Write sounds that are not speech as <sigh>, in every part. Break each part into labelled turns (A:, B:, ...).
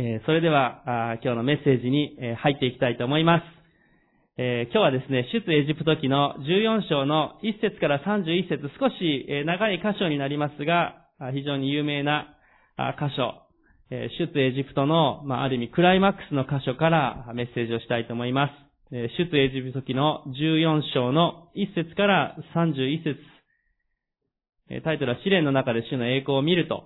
A: えそれでは、今日のメッセージに入っていきたいと思います。え今日はですね、出エジプト記の14章の1節から31節少し長い箇所になりますが、非常に有名な箇所、出エジプトの、まあ、る意味クライマックスの箇所からメッセージをしたいと思います。出エジプト記の14章の1節から31節タイトルは試練の中で主の栄光を見ると、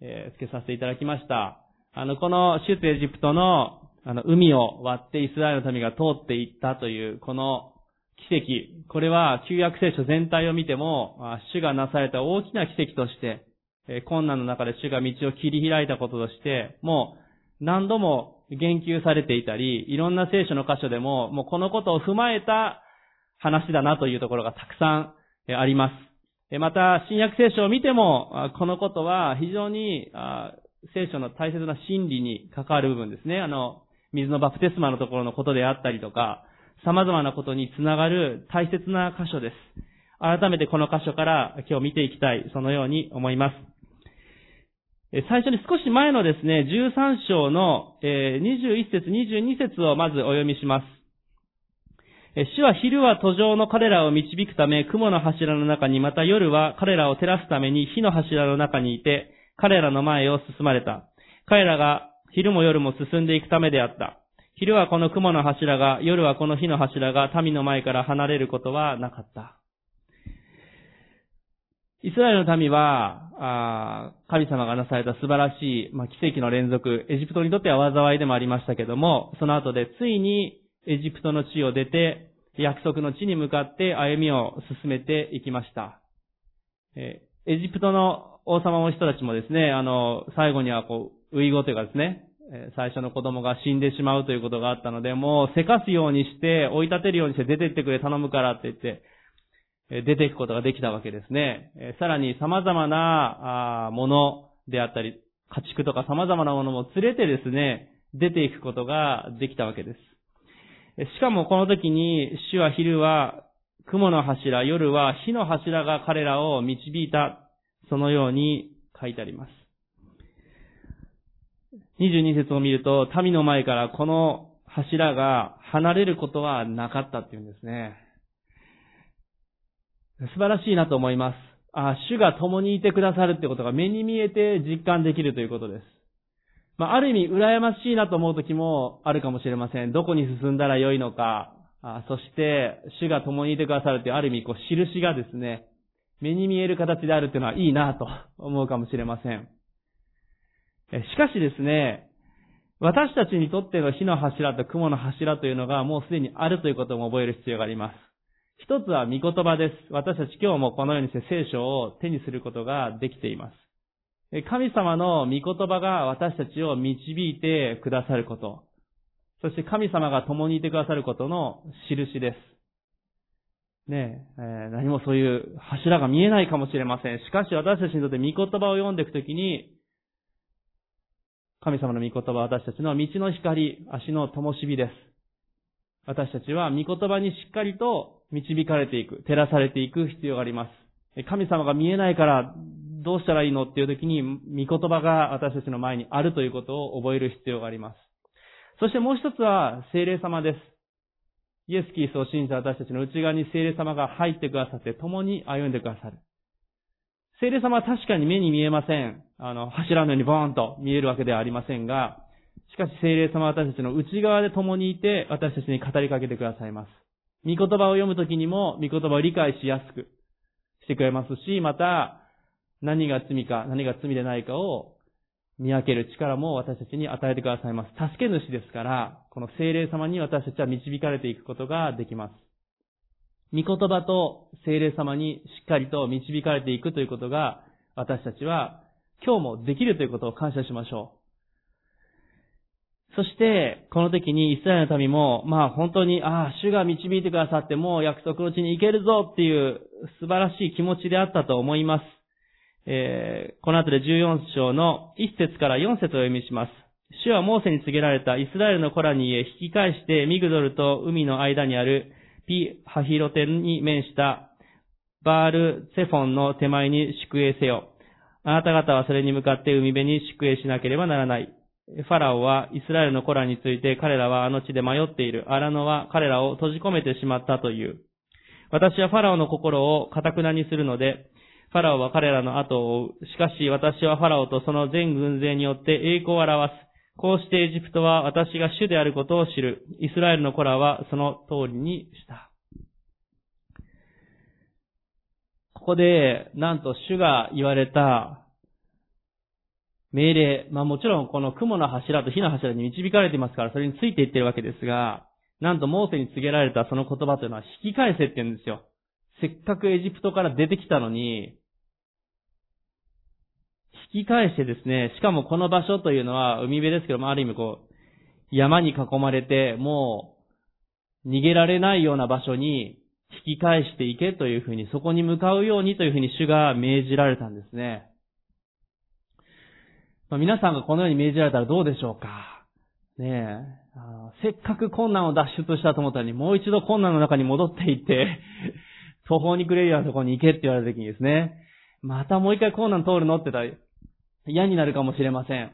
A: えー付けさせていただきました。あの、この出エジプトの、あの、海を割ってイスラエルの民が通っていったという、この奇跡。これは旧約聖書全体を見ても、主がなされた大きな奇跡として、困難の中で主が道を切り開いたこととして、もう何度も言及されていたり、いろんな聖書の箇所でも、もうこのことを踏まえた話だなというところがたくさんあります。また、新約聖書を見ても、このことは非常に聖書の大切な真理に関わる部分ですね。あの、水のバプテスマのところのことであったりとか、様々なことにつながる大切な箇所です。改めてこの箇所から今日見ていきたい、そのように思います。最初に少し前のですね、13章の21節、22節をまずお読みします。え主は昼は途上の彼らを導くため、雲の柱の中に、また夜は彼らを照らすために火の柱の中にいて、彼らの前を進まれた。彼らが昼も夜も進んでいくためであった。昼はこの雲の柱が、夜はこの火の柱が民の前から離れることはなかった。イスラエルの民は、あ神様がなされた素晴らしい、まあ、奇跡の連続、エジプトにとっては災いでもありましたけども、その後でついにエジプトの地を出て、約束の地に向かって歩みを進めていきました。えエジプトの王様の人たちもですね、あの、最後にはこう、遺語というかですね、最初の子供が死んでしまうということがあったので、もうせかすようにして、追い立てるようにして出てってくれ頼むからって言って、出ていくことができたわけですね。さらに様々なあものであったり、家畜とか様々なものも連れてですね、出ていくことができたわけです。しかもこの時に、主は昼は雲の柱、夜は火の柱が彼らを導いた、そのように書いてあります。22節を見ると、民の前からこの柱が離れることはなかったっていうんですね。素晴らしいなと思います。あ主が共にいてくださるってことが目に見えて実感できるということです。まあ、ある意味、羨ましいなと思う時もあるかもしれません。どこに進んだらよいのか、あそして、主が共にいてくださるという、ある意味、こう、印がですね、目に見える形であるっていうのはいいなと思うかもしれません。しかしですね、私たちにとっての火の柱と雲の柱というのがもうすでにあるということも覚える必要があります。一つは御言葉です。私たち今日もこのようにして聖書を手にすることができています。神様の御言葉が私たちを導いてくださること。そして神様が共にいてくださることの印です。ねえ、え何もそういう柱が見えないかもしれません。しかし私たちにとって御言葉を読んでいくときに、神様の御言葉は私たちの道の光、足の灯火です。私たちは御言葉にしっかりと導かれていく、照らされていく必要があります。神様が見えないからどうしたらいいのっていう時に、御言葉が私たちの前にあるということを覚える必要があります。そしてもう一つは聖霊様です。イエス・キリストを信じた私たちの内側に聖霊様が入ってくださって共に歩んでくださる。聖霊様は確かに目に見えません。あの、柱のようにボーンと見えるわけではありませんが、しかし聖霊様は私たちの内側で共にいて、私たちに語りかけてくださいます。御言葉を読むときにも、御言葉を理解しやすくしてくれますし、また、何が罪か、何が罪でないかを見分ける力も私たちに与えてくださいます。助け主ですから、この聖霊様に私たちは導かれていくことができます。御言葉と聖霊様にしっかりと導かれていくということが、私たちは今日もできるということを感謝しましょう。そして、この時にイスラエルの民も、まあ本当に、ああ、主が導いてくださって、もう約束の地に行けるぞっていう素晴らしい気持ちであったと思います。えーこの後で14章の1節から4節を読みします。主はモーセに告げられたイスラエルの子らに言え、引き返してミグドルと海の間にあるピハヒロテに面したバールセフォンの手前に宿営せよ。あなた方はそれに向かって海辺に宿営しなければならない。ファラオはイスラエルの子らについて彼らはあの地で迷っている。アラノは彼らを閉じ込めてしまったという。私はファラオの心を堅くなにするので、ファラオは彼らの後を追う。しかし私はファラオとその全軍勢によって栄光を表す。こうしてエジプトは私が主であることを知る。イスラエルの子らはその通りにした。ここで、なんと主が言われた命令、まあもちろんこの雲の柱と火の柱に導かれていますから、それについていってるわけですが、なんとモーセに告げられたその言葉というのは引き返せって言うんですよ。せっかくエジプトから出てきたのに、引き返してですね、しかもこの場所というのは海辺ですけども、ある意味こう、山に囲まれて、もう、逃げられないような場所に引き返していけというふうに、そこに向かうようにというふうに主が命じられたんですね。まあ、皆さんがこのように命じられたらどうでしょうかねえ。せっかく困難を脱出したと思ったのに、もう一度困難の中に戻っていって、途方に暮れるようなところに行けって言われた時にですね、またもう一回困難通るのって言ったら嫌になるかもしれません。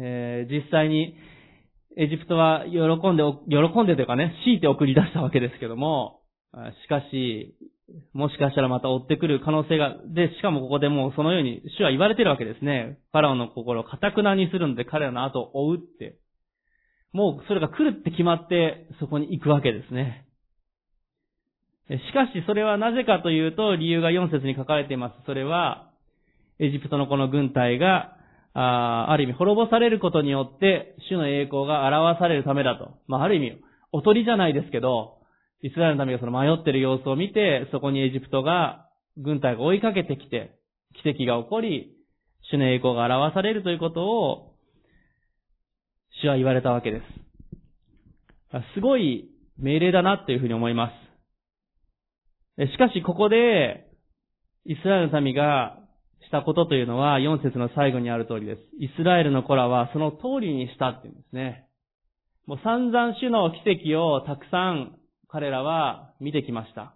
A: えー、実際に、エジプトは喜んで、喜んでというかね、強いて送り出したわけですけども、しかし、もしかしたらまた追ってくる可能性が、で、しかもここでもうそのように主は言われてるわけですね。ファラオの心を堅くなにするので彼らの後を追うって。もうそれが来るって決まってそこに行くわけですね。しかしそれはなぜかというと理由が4節に書かれています。それは、エジプトのこの軍隊が、あある意味滅ぼされることによって主の栄光が表されるためだと。まあある意味、おとりじゃないですけど、イスラエルの民がその迷ってる様子を見て、そこにエジプトが、軍隊が追いかけてきて、奇跡が起こり、主の栄光が表されるということを、主は言われたわけです。すごい命令だなっていうふうに思います。しかし、ここで、イスラエルの民がしたことというのは、4節の最後にある通りです。イスラエルの子らはその通りにしたっていうんですね。もう散々主の奇跡をたくさん彼らは見てきました。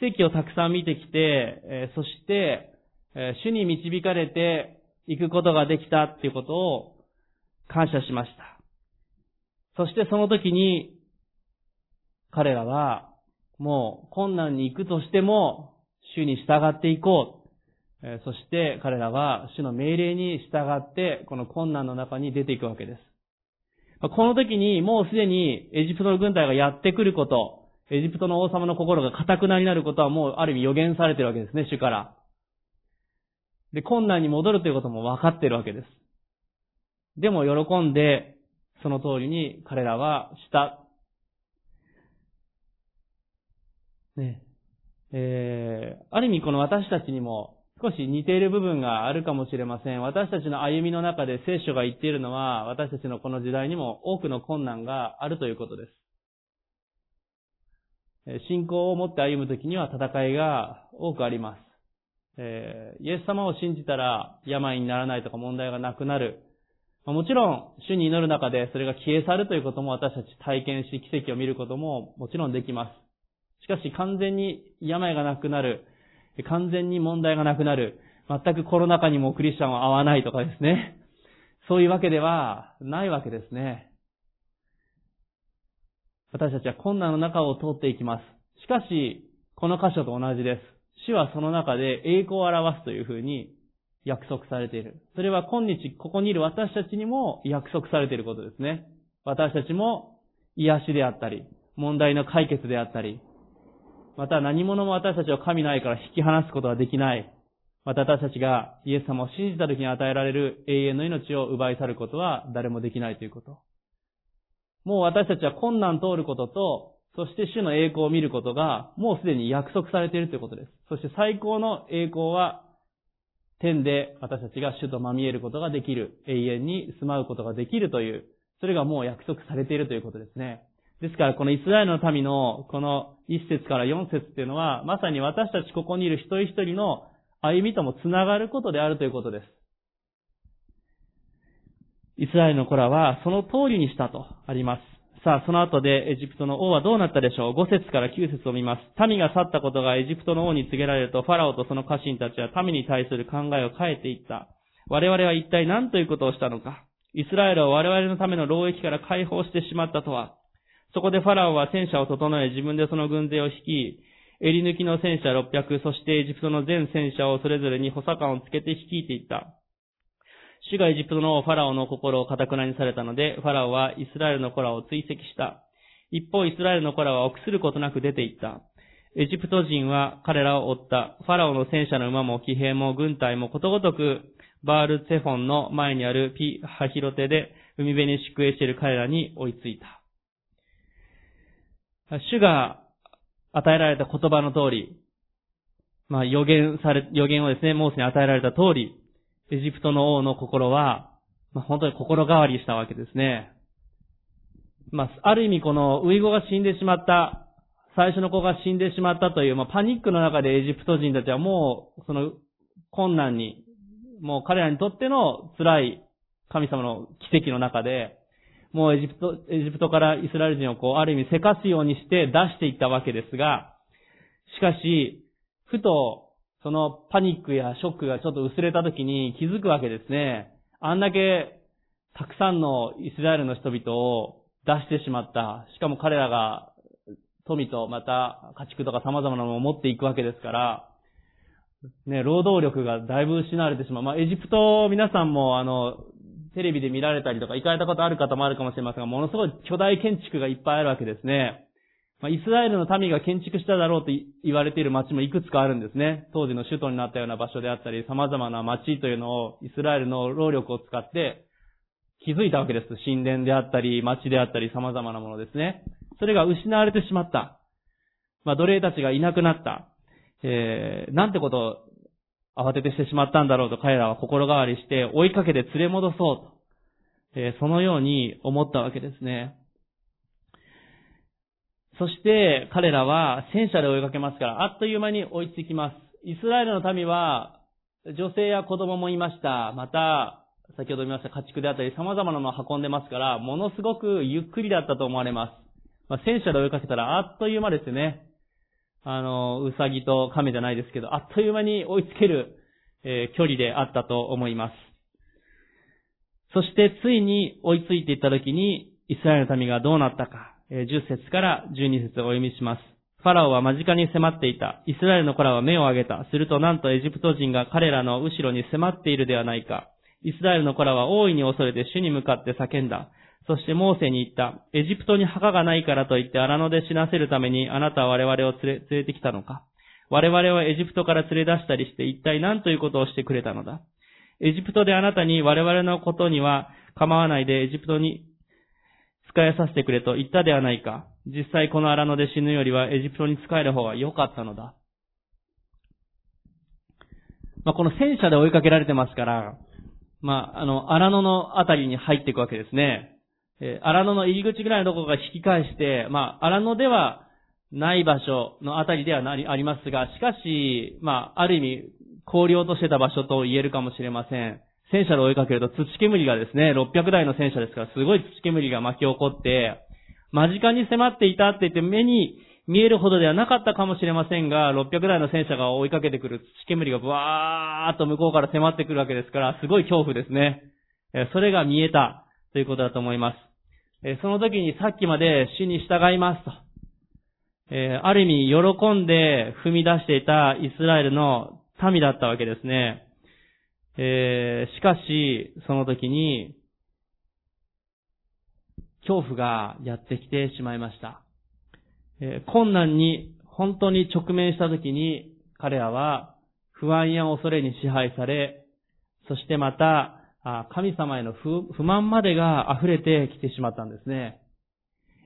A: 奇跡をたくさん見てきて、そして、え主に導かれて行くことができたっていうことを感謝しました。そしてその時に、彼らは、もう困難に行くとしても、主に従っていこう。そして彼らは主の命令に従って、この困難の中に出ていくわけです。この時にもうすでにエジプトの軍隊がやってくること、エジプトの王様の心が堅くなになることはもうある意味予言されてるわけですね、主から。で、困難に戻るということも分かってるわけです。でも喜んで、その通りに彼らはした。ね。えー、ある意味この私たちにも少し似ている部分があるかもしれません。私たちの歩みの中で聖書が言っているのは、私たちのこの時代にも多くの困難があるということです。信仰を持って歩むときには戦いが多くあります。えー、イエス様を信じたら病にならないとか問題がなくなる。もちろん、主に祈る中でそれが消え去るということも私たち体験し奇跡を見ることももちろんできます。しかし完全に病がなくなる、完全に問題がなくなる。全くコロナ禍にもクリスチャンは合わないとかですね。そういうわけではないわけですね。私たちは困難の中を通っていきます。しかし、この箇所と同じです。主はその中で栄光を表すというふうに約束されている。それは今日ここにいる私たちにも約束されていることですね。私たちも癒しであったり、問題の解決であったり、また何者も私たちを神の愛から引き離すことはできない。また私たちがイエス様を信じた時に与えられる永遠の命を奪い去ることは誰もできないということ。もう私たちは困難通ることと、そして主の栄光を見ることが、もうすでに約束されているということです。そして最高の栄光は、天で私たちが主とまみえることができる、永遠に住まうことができるという、それがもう約束されているということですね。ですから、このイスラエルの民の、この一節から四節っていうのは、まさに私たちここにいる一人一人の歩みともつながることであるということです。イスラエルの子らはその通りにしたとあります。さあ、その後でエジプトの王はどうなったでしょう ?5 節から9節を見ます。民が去ったことがエジプトの王に告げられると、ファラオとその家臣たちは民に対する考えを変えていった。我々は一体何ということをしたのか。イスラエルは我々のための労役から解放してしまったとは。そこでファラオは戦車を整え自分でその軍勢を率い、襟抜きの戦車600、そしてエジプトの全戦車をそれぞれに補佐官をつけて率いていった。主がエジプトのファラオの心を堅くなにされたので、ファラオはイスラエルの子らを追跡した。一方、イスラエルの子らは臆することなく出て行った。エジプト人は彼らを追った。ファラオの戦車の馬も騎兵も軍隊もことごとくバールツェフォンの前にあるピ・ハヒロテで海辺に宿営している彼らに追いついた。主が与えられた言葉の通り、まあ予言され、予言をですね、モースに与えられた通り、エジプトの王の心は、まあ本当に心変わりしたわけですね。まあ、ある意味このウイゴが死んでしまった、最初の子が死んでしまったという、まあ、パニックの中でエジプト人たちはもう、その困難にもう彼らにとっての辛い神様の奇跡の中で、もうエジプト、エジプトからイスラエル人をこう、ある意味せかすようにして出していったわけですが、しかし、ふと、そのパニックやショックがちょっと薄れた時に気づくわけですね。あんだけたくさんのイスラエルの人々を出してしまった。しかも彼らが富とまた家畜とか様々なものを持っていくわけですから、ね、労働力がだいぶ失われてしまう。まあ、エジプト、皆さんも、あの、テレビで見られたりとか、行かれたことある方もあるかもしれませんが、ものすごい巨大建築がいっぱいあるわけですね。まあ、イスラエルの民が建築しただろうと言われている町もいくつかあるんですね。当時の首都になったような場所であったり、様々な町というのをイスラエルの労力を使って築いたわけです。神殿であったり、町であったり、様々なものですね。それが失われてしまった。まあ、奴隷たちがいなくなった。えー、なんてことを慌ててしてしまったんだろうと彼らは心変わりして追いかけて連れ戻そうと、えー、そのように思ったわけですね。そして彼らは戦車で追いかけますから、あっという間に追いつきます。イスラエルの民は女性や子供もいました。また、先ほど見ました家畜であったり様々なものを運んでますから、ものすごくゆっくりだったと思われます。まあ、戦車で追いかけたらあっという間ですね。あの、うさぎと亀じゃないですけど、あっという間に追いつける、えー、距離であったと思います。そしてついに追いついていった時に、イスラエルの民がどうなったか、えー、10節から12節をお読みします。ファラオは間近に迫っていた。イスラエルの子らは目を上げた。するとなんとエジプト人が彼らの後ろに迫っているではないか。イスラエルの子らは大いに恐れて主に向かって叫んだ。そしてモーセに言った。エジプトに墓がないからといって荒野で死なせるためにあなたは我々を連れ連れてきたのか我々はエジプトから連れ出したりして一体何ということをしてくれたのだエジプトであなたに我々のことには構わないでエジプトに使えさせてくれと言ったではないか。実際この荒野で死ぬよりはエジプトに使える方が良かったのだ。まあ、この戦車で追いかけられてますから、まあ、あの、荒野のあたりに入っていくわけですね。えー、荒野の入り口ぐらいのところが引き返して、まあ、荒野ではない場所のあたりではなり、ありますが、しかし、まあ、ある意味、氷を落としてた場所と言えるかもしれません。戦車で追いかけると土煙がですね、600台の戦車ですから、すごい土煙が巻き起こって、間近に迫っていたって言って目に見えるほどではなかったかもしれませんが、600台の戦車が追いかけてくる土煙がブワーっと向こうから迫ってくるわけですから、すごい恐怖ですね。それが見えたということだと思います。その時にさっきまで主に従いますと、ある意味喜んで踏み出していたイスラエルの民だったわけですね。しかし、その時に、恐怖がやってきてしまいました。困難に本当に直面した時に彼らは不安や恐れに支配され、そしてまた神様への不満までが溢れてきてしまったんですね。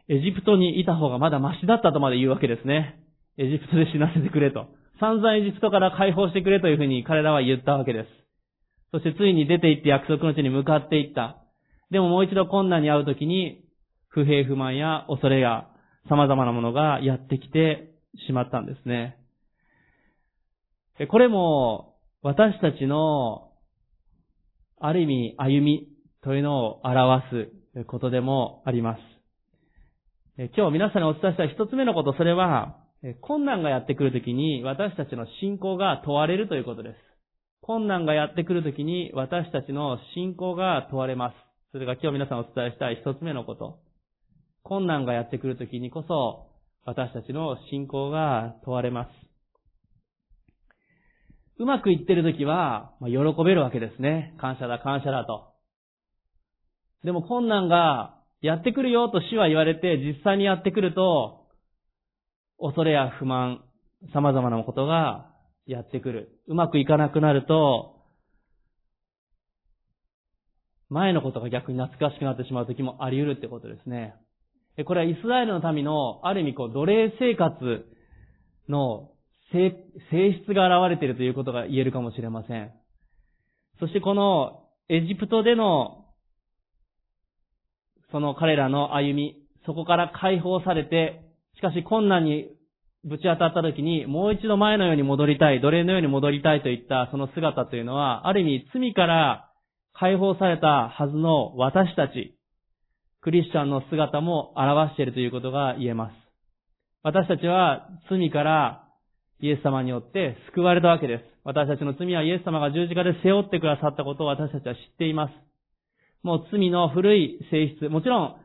A: エジプトにいた方がまだマシだったとまで言うわけですね。エジプトで死なせてくれと。散々エジプトから解放してくれというふうに彼らは言ったわけです。そしてついに出て行って約束の地に向かっていった。でももう一度困難に遭うときに、不平不満や恐れや様々なものがやってきてしまったんですね。これも私たちのある意味歩みというのを表すことでもあります。今日皆さんにお伝えした一つ目のこと、それは、困難がやってくるときに私たちの信仰が問われるということです。困難がやってくるときに私たちの信仰が問われます。それが今日皆さんお伝えした一つ目のこと。困難がやってくるときにこそ私たちの信仰が問われます。うまくいってるときは、まあ、喜べるわけですね。感謝だ、感謝だと。でも困難がやってくるよと主は言われて実際にやってくると、恐れや不満、様々なことがやってくる。うまくいかなくなると、前のことが逆に懐かしくなってしまう時もあり得るってことですね。これはイスラエルの民のある意味こう奴隷生活の性質が現れているということが言えるかもしれません。そしてこのエジプトでのその彼らの歩み、そこから解放されて、しかし困難にぶち当たった時に、もう一度前のように戻りたい、奴隷のように戻りたいといったその姿というのは、ある意味罪から解放されたはずの私たち、クリスチャンの姿も表しているということが言えます。私たちは罪からイエス様によって救われたわけです。私たちの罪はイエス様が十字架で背負ってくださったことを私たちは知っています。もう罪の古い性質、もちろん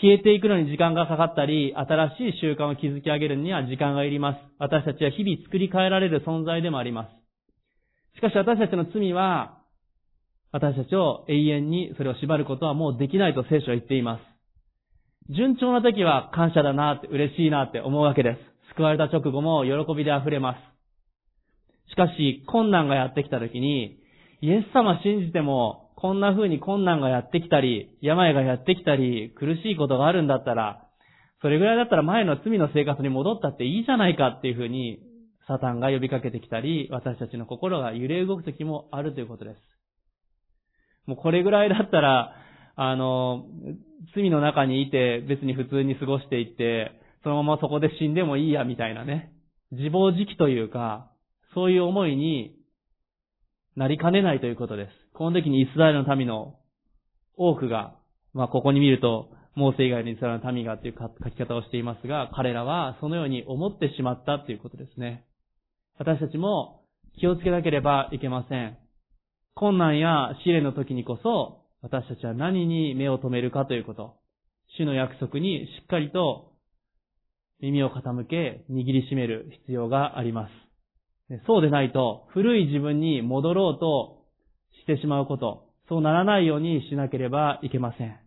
A: 消えていくのに時間がかかったり、新しい習慣を築き上げるには時間がいります。私たちは日々作り変えられる存在でもあります。しかし私たちの罪は、私たちを永遠にそれを縛ることはもうできないと聖書は言っています。順調な時は感謝だなって嬉しいなって思うわけです。救われた直後も喜びで溢れます。しかし、困難がやってきた時に、イエス様信じても、こんな風に困難がやってきたり、病がやってきたり、苦しいことがあるんだったら、それぐらいだったら前の罪の生活に戻ったっていいじゃないかっていう風に、サタンが呼びかけてきたり、私たちの心が揺れ動く時もあるということです。もうこれぐらいだったら、あの、罪の中にいて別に普通に過ごしていって、そのままそこで死んでもいいやみたいなね、自暴自棄というか、そういう思いになりかねないということです。この時にイスラエルの民の多くが、まあここに見ると、モーセ以外のイスラエルの民がという書き方をしていますが、彼らはそのように思ってしまったということですね。私たちも気をつけなければいけません。困難や試練の時にこそ、私たちは何に目を留めるかということ。主の約束にしっかりと耳を傾け、握りしめる必要があります。そうでないと、古い自分に戻ろうとしてしまうこと、そうならないようにしなければいけません。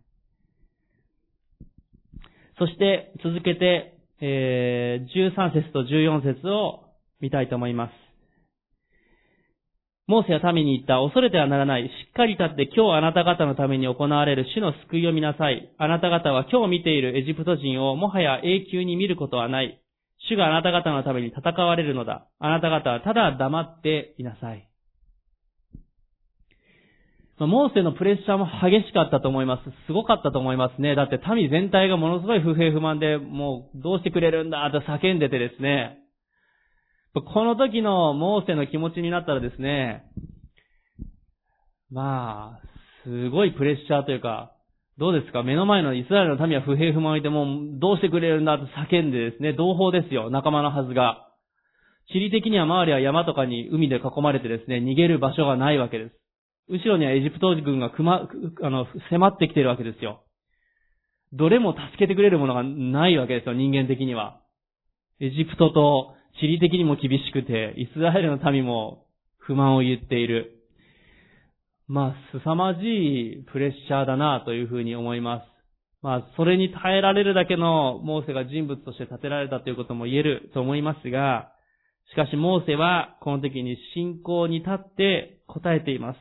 A: そして続けて、えー、13節と14節を見たいと思います。モーセは民に言った、恐れてはならない。しっかり立って今日あなた方のために行われる主の救いを見なさい。あなた方は今日見ているエジプト人をもはや永久に見ることはない。主があなた方のために戦われるのだ。あなた方はただ黙っていなさい。モーセのプレッシャーも激しかったと思います。すごかったと思いますね。だって民全体がものすごい不平不満で、もうどうしてくれるんだと叫んでてですね。この時のモーセの気持ちになったらですね、まあ、すごいプレッシャーというか、どうですか？目の前のイスラエルの民は不平不満をいてもどうしてくれるんだと叫んでですね、同胞ですよ、仲間のはずが。地理的には周りは山とかに海で囲まれてですね、逃げる場所がないわけです。後ろにはエジプト軍がくま、あの、迫ってきてるわけですよ。どれも助けてくれるものがないわけですよ、人間的には。エジプトと地理的にも厳しくて、イスラエルの民も不満を言っている。まあ、凄まじいプレッシャーだなというふうに思います。まあ、それに耐えられるだけのモーセが人物として立てられたということも言えると思いますが、しかしモーセはこの時に信仰に立って答えています。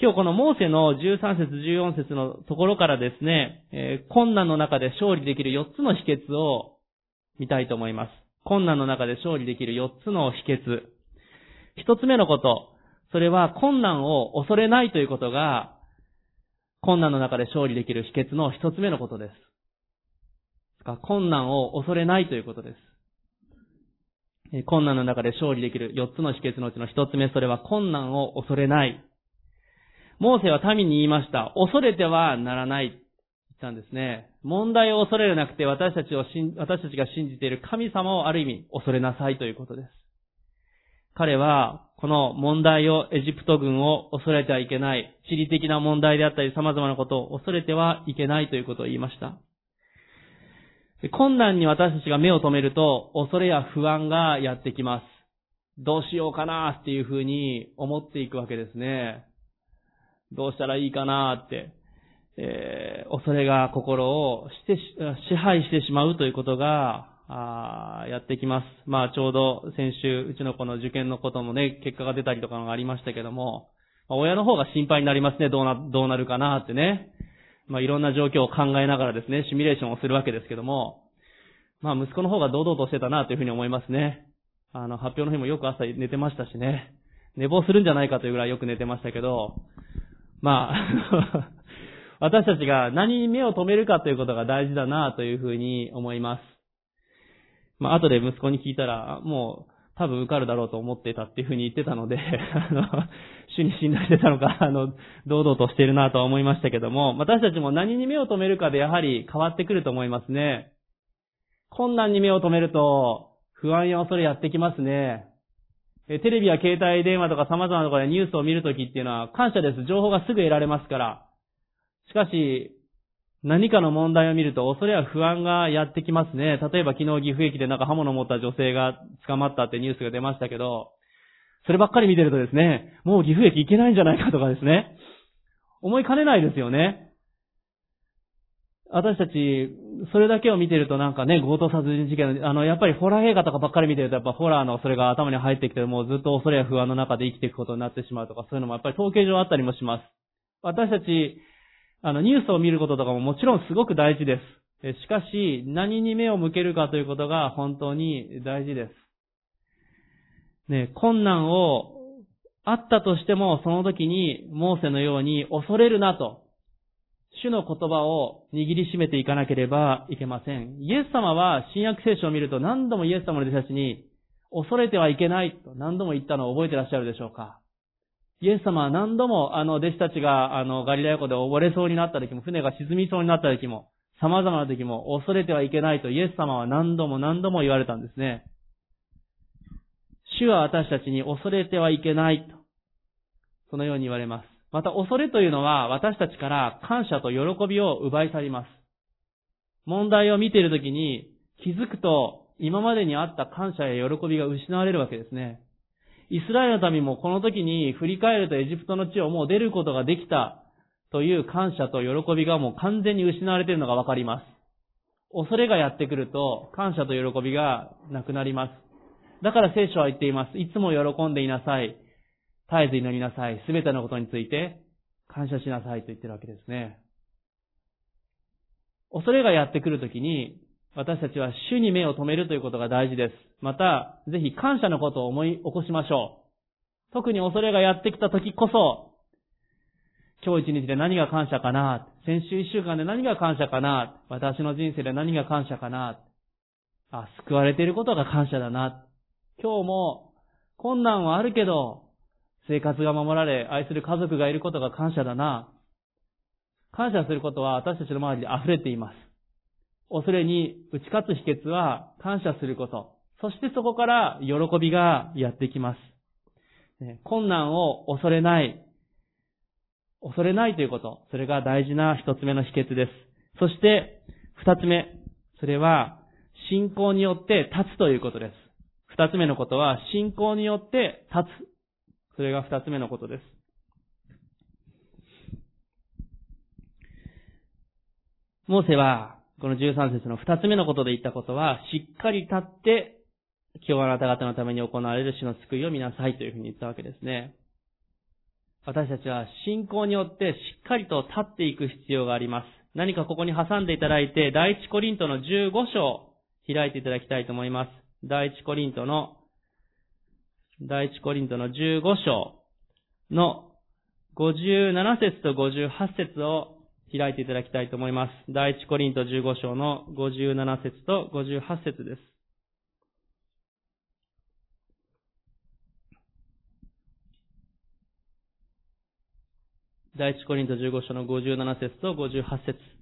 A: 今日このモーセの13節14節のところからですね、えー、困難の中で勝利できる4つの秘訣を見たいと思います。困難の中で勝利できる4つの秘訣。1つ目のこと、それは困難を恐れないということが、困難の中で勝利できる秘訣の1つ目のことです。困難を恐れないということです。困難の中で勝利できる4つの秘訣のうちの1つ目、それは困難を恐れない。モーセは民に言いました。恐れてはならない。ったんですね。問題を恐れなくて私たちを私たちが信じている神様をある意味恐れなさいということです。彼は、この問題を、エジプト軍を恐れてはいけない。地理的な問題であったり様々なことを恐れてはいけないということを言いました。困難に私たちが目を留めると、恐れや不安がやってきます。どうしようかなっていうふうに思っていくわけですね。どうしたらいいかなって、えー、恐れが心をして支配してしまうということがあやってきます。まあちょうど先週、うちの子の受験のこともね、結果が出たりとかがありましたけども、まあ、親の方が心配になりますね、どうな、どうなるかなってね。まあいろんな状況を考えながらですね、シミュレーションをするわけですけども、まあ息子の方が堂々としてたなというふうに思いますね。あの、発表の日もよく朝寝てましたしね。寝坊するんじゃないかというぐらいよく寝てましたけど、まあ私たちが何に目を留めるかということが大事だなというふうに思います。まあ、後で息子に聞いたら、もう、多分受かるだろうと思ってたっていうふうに言ってたので、<laughs> あの、主に信頼してたのか、あの、堂々としてるなとは思いましたけども、私たちも何に目を留めるかでやはり変わってくると思いますね。困難に目を留めると、不安や恐れやってきますね。テレビや携帯電話とか様々なところでニュースを見るときっていうのは感謝です。情報がすぐ得られますから。しかし、何かの問題を見ると恐れや不安がやってきますね。例えば昨日岐阜駅でなんか刃物を持った女性が捕まったってニュースが出ましたけど、そればっかり見てるとですね、もう岐阜駅行けないんじゃないかとかですね、思いかねないですよね。私たち、それだけを見てるとなんかね、強盗殺人事件、あの、やっぱりホラー映画とかばっかり見てるとやっぱホラーのそれが頭に入ってきてもうずっと恐れや不安の中で生きていくことになってしまうとかそういうのもやっぱり統計上あったりもします。私たち、あの、ニュースを見ることとかももちろんすごく大事です。しかし、何に目を向けるかということが本当に大事です。ね、困難をあったとしても、その時に、モーセのように恐れるなと、主の言葉を握りしめていかなければいけません。イエス様は新約聖書を見ると何度もイエス様の弟子たちに恐れてはいけないと何度も言ったのを覚えてらっしゃるでしょうかイエス様は何度もあの弟子たちがあのガリラヤ湖で溺れそうになった時も、船が沈みそうになった時も、様々な時も恐れてはいけないとイエス様は何度も何度も言われたんですね。主は私たちに恐れてはいけないと、そのように言われます。また恐れというのは私たちから感謝と喜びを奪い去ります。問題を見ている時に気づくと今までにあった感謝や喜びが失われるわけですね。イスラエルの民もこの時に振り返るとエジプトの地をもう出ることができたという感謝と喜びがもう完全に失われているのがわかります。恐れがやってくると感謝と喜びがなくなります。だから聖書は言っています。いつも喜んでいなさい。絶えず祈りなさい。すべてのことについて感謝しなさいと言ってるわけですね。恐れがやってくるときに私たちは主に目を留めるということが大事です。また、ぜひ感謝のことを思い起こしましょう。特に恐れがやってきた時こそ、今日一日で何が感謝かな先週一週間で何が感謝かな私の人生で何が感謝かなあ、救われていることが感謝だな。今日も困難はあるけど、生活が守られ、愛する家族がいることが感謝だな。感謝することは私たちの周りで溢れています。恐れに打ち勝つ秘訣は感謝すること。そしてそこから喜びがやってきます。困難を恐れない。恐れないということ。それが大事な一つ目の秘訣です。そして二つ目。それは信仰によって立つということです。二つ目のことは信仰によって立つ。それが二つ目のことです。モーセはこの13節の二つ目のことで言ったことは、しっかり立って、今日あなた方のために行われる主の救いを見なさいというふうに言ったわけですね。私たちは信仰によってしっかりと立っていく必要があります。何かここに挟んでいただいて、第一コリントの15章、開いていただきたいと思います。第一コリントの、第一コリントの15章の57節と58節を開いていただきたいと思います。第一コリント15章の57節と58節です。第一コリント15章の57節と58節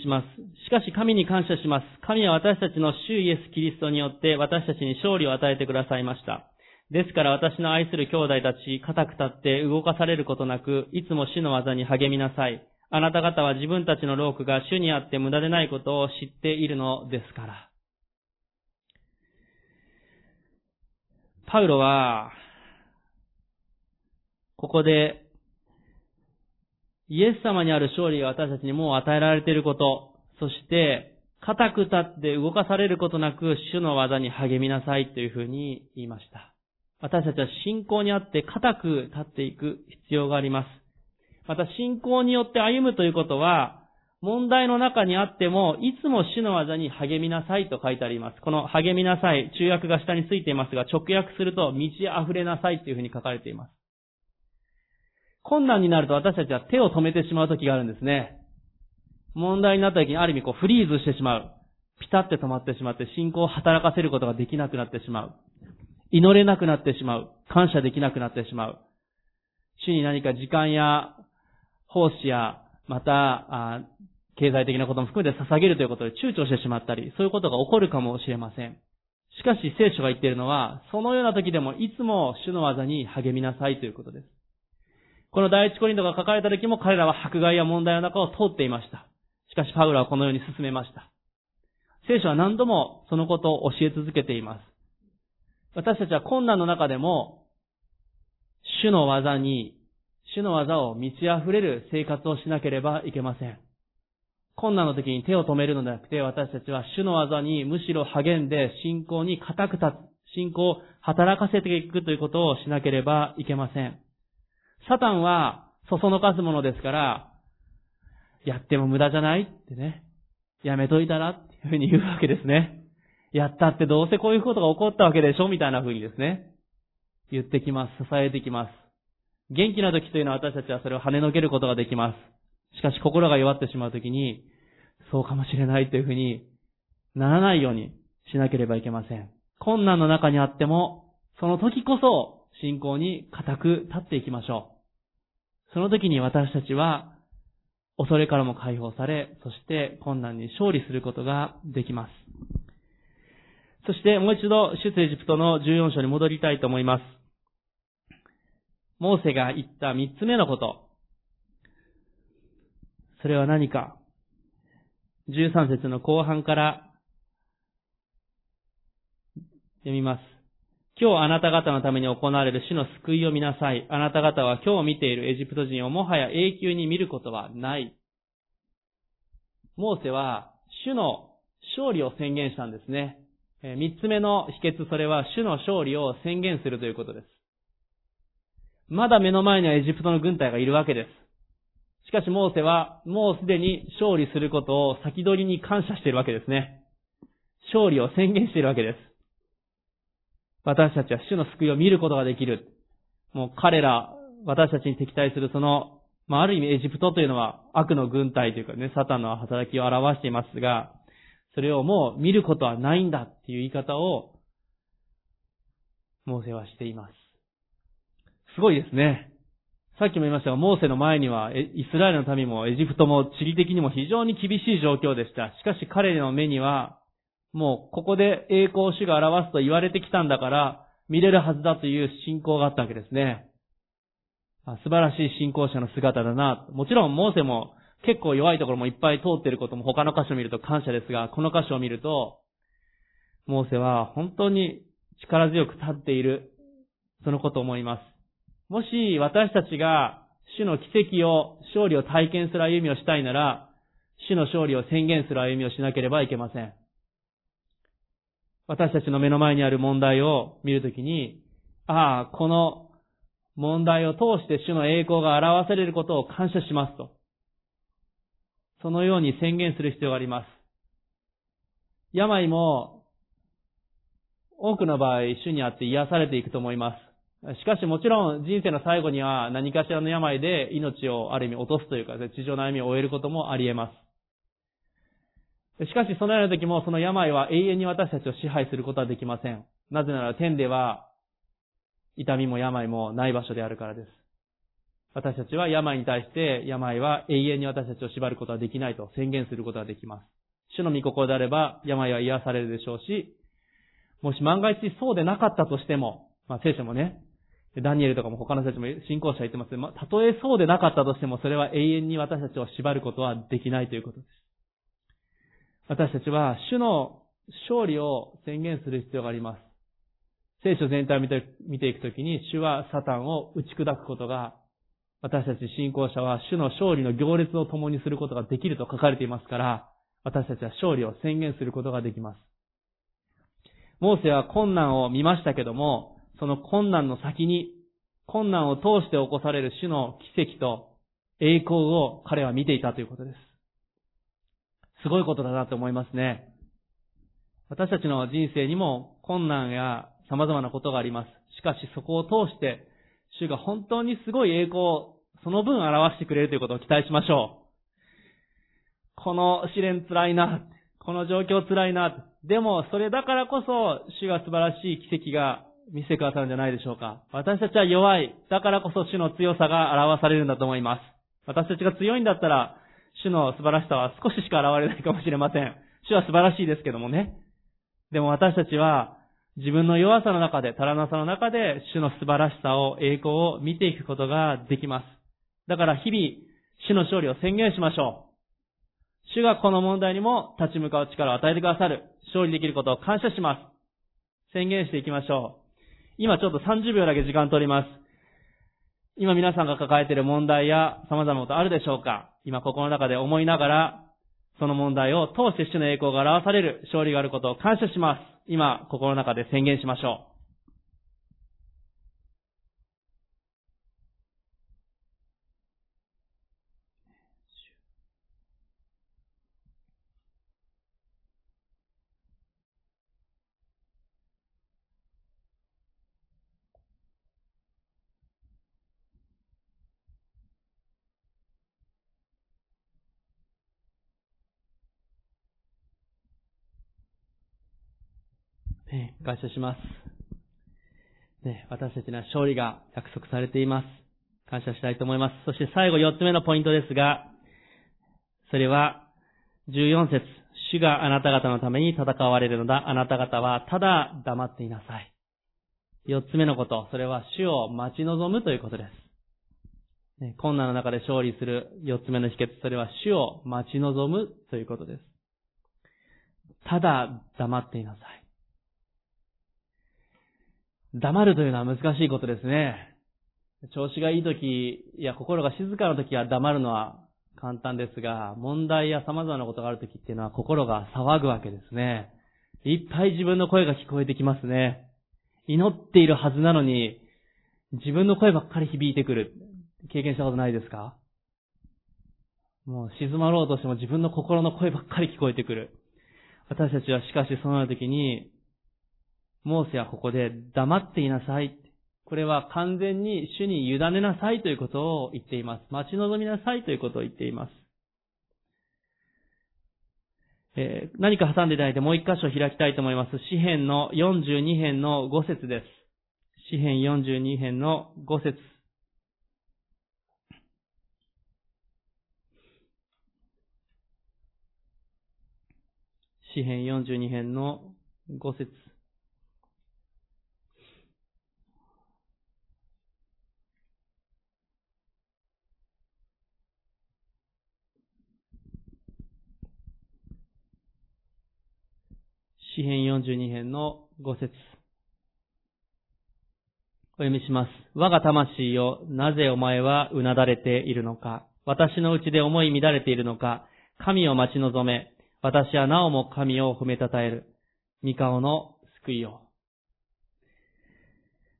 A: します。しかし神に感謝します。神は私たちの主イエス・キリストによって私たちに勝利を与えてくださいました。ですから私の愛する兄弟たち、固く立って動かされることなく、いつも主の技に励みなさい。あなた方は自分たちの労苦が主にあって無駄でないことを知っているのですから。パウロは、ここで、イエス様にある勝利が私たちにもう与えられていること、そして、固く立って動かされることなく、主の技に励みなさいというふうに言いました。私たちは信仰にあって固く立っていく必要があります。また信仰によって歩むということは、問題の中にあっても、いつも主の技に励みなさいと書いてあります。この励みなさい、中訳が下についていますが、直訳すると、道溢れなさいというふうに書かれています。困難になると私たちは手を止めてしまう時があるんですね。問題になった時にある意味こうフリーズしてしまう。ピタって止まってしまって信仰を働かせることができなくなってしまう。祈れなくなってしまう。感謝できなくなってしまう。主に何か時間や奉仕や、また、経済的なことも含めて捧げるということで躊躇してしまったり、そういうことが起こるかもしれません。しかし聖書が言っているのは、そのような時でもいつも主の技に励みなさいということです。この第一コリントが書かれた時も彼らは迫害や問題の中を通っていました。しかしパウロはこのように進めました。聖書は何度もそのことを教え続けています。私たちは困難の中でも、主の技に、主の技を満ち溢れる生活をしなければいけません。困難の時に手を止めるのではなくて、私たちは主の技にむしろ励んで信仰に固く立つ、信仰を働かせていくということをしなければいけません。サタンは、そそのかすものですから、やっても無駄じゃないってね。やめといたらっていうふうに言うわけですね。やったってどうせこういうことが起こったわけでしょみたいなふうにですね。言ってきます。支えてきます。元気な時というのは私たちはそれを跳ねのけることができます。しかし心が弱ってしまう時に、そうかもしれないというふうにならないようにしなければいけません。困難の中にあっても、その時こそ信仰に固く立っていきましょう。その時に私たちは恐れからも解放され、そして困難に勝利することができます。そしてもう一度、出エジプトの14章に戻りたいと思います。モーセが言った三つ目のこと。それは何か。13節の後半から読みます。今日あなた方のために行われる主の救いを見なさい。あなた方は今日見ているエジプト人をもはや永久に見ることはない。モーセは主の勝利を宣言したんですね。三つ目の秘訣、それは主の勝利を宣言するということです。まだ目の前にはエジプトの軍隊がいるわけです。しかしモーセはもうすでに勝利することを先取りに感謝しているわけですね。勝利を宣言しているわけです。私たちは主の救いを見ることができる。もう彼ら、私たちに敵対するその、まあ、ある意味エジプトというのは悪の軍隊というかね、サタンの働きを表していますが、それをもう見ることはないんだっていう言い方を、モーセはしています。すごいですね。さっきも言いましたが、モーセの前には、イスラエルの民もエジプトも地理的にも非常に厳しい状況でした。しかし彼の目には、もうここで栄光主が表すと言われてきたんだから、見れるはずだという信仰があったわけですね。素晴らしい信仰者の姿だな。もちろん、モーセも結構弱いところもいっぱい通っていることも他の箇所を見ると感謝ですが、この箇所を見ると、モーセは本当に力強く立っている、そのことを思います。もし私たちが主の奇跡を、勝利を体験する歩みをしたいなら、主の勝利を宣言する歩みをしなければいけません。私たちの目の前にある問題を見るときに、ああ、この問題を通して主の栄光が表されることを感謝しますと。そのように宣言する必要があります。病も、多くの場合、主にあって癒されていくと思います。しかしもちろん人生の最後には何かしらの病で命をある意味落とすというか、地上の歩みを終えることもあり得ます。しかしそのような時もその病は永遠に私たちを支配することはできません。なぜなら天では痛みも病もない場所であるからです。私たちは病に対して病は永遠に私たちを縛ることはできないと宣言することができます。主の御心であれば病は癒されるでしょうし、もし万が一そうでなかったとしても、まあ聖書もね、ダニエルとかも他の人たちも信仰者言ってますけど、まあ、たとえそうでなかったとしても、それは永遠に私たちを縛ることはできないということです。私たちは主の勝利を宣言する必要があります。聖書全体を見ていくときに、主はサタンを打ち砕くことが、私たち信仰者は主の勝利の行列を共にすることができると書かれていますから、私たちは勝利を宣言することができます。モーセは困難を見ましたけども、その困難の先に、困難を通して起こされる主の奇跡と栄光を彼は見ていたということです。すごいことだなと思いますね。私たちの人生にも困難や様々なことがあります。しかしそこを通して、主が本当にすごい栄光をその分表してくれるということを期待しましょう。この試練辛いな。この状況辛いな。でも、それだからこそ、主が素晴らしい奇跡が見せてくださるんじゃないでしょうか。私たちは弱い。だからこそ主の強さが表されるんだと思います。私たちが強いんだったら、主の素晴らしさは少ししか現れないかもしれません。主は素晴らしいですけどもね。でも私たちは、自分の弱さの中で、足らなさの中で、主の素晴らしさを、栄光を見ていくことができます。だから日々、主の勝利を宣言しましょう。主がこの問題にも立ち向かう力を与えてくださる。勝利できることを感謝します。宣言していきましょう。今ちょっと30秒だけ時間取ります。今皆さんが抱えている問題や様々なことあるでしょうか？今心の中で思いながら、その問題を通して主の栄光が表される勝利があることを感謝します。今、心の中で宣言しましょう。ね、感謝します。ね、私たちには勝利が約束されています。感謝したいと思います。そして最後4つ目のポイントですが、それは14節主があなた方のために戦われるのだ。あなた方はただ黙っていなさい。4つ目のこと、それは主を待ち望むということです。困難の中で勝利する4つ目の秘訣、それは主を待ち望むということです。ただ黙っていなさい。黙るというのは難しいことですね。調子がいい時、いや、心が静かな時は黙るのは簡単ですが、問題や様々なことがある時っていうのは心が騒ぐわけですね。いっぱい自分の声が聞こえてきますね。祈っているはずなのに、自分の声ばっかり響いてくる。経験したことないですか？もう静まろうとしても自分の心の声ばっかり聞こえてくる。私たちはしかしそのような時に、モーセはここで黙っていなさい。これは完全に主に委ねなさいということを言っています。待ち望みなさいということを言っています。えー、何か挟んでいただいてもう一箇所開きたいと思います。詩編の42編の5節です。詩編42編の5節詩編42編の5節詩編42編の5節お読みします。我が魂よ、なぜお前はうなだれているのか。私のうちで思い乱れているのか。神を待ち望め。私はなおも神を褒めたたえる。三顔の救いを。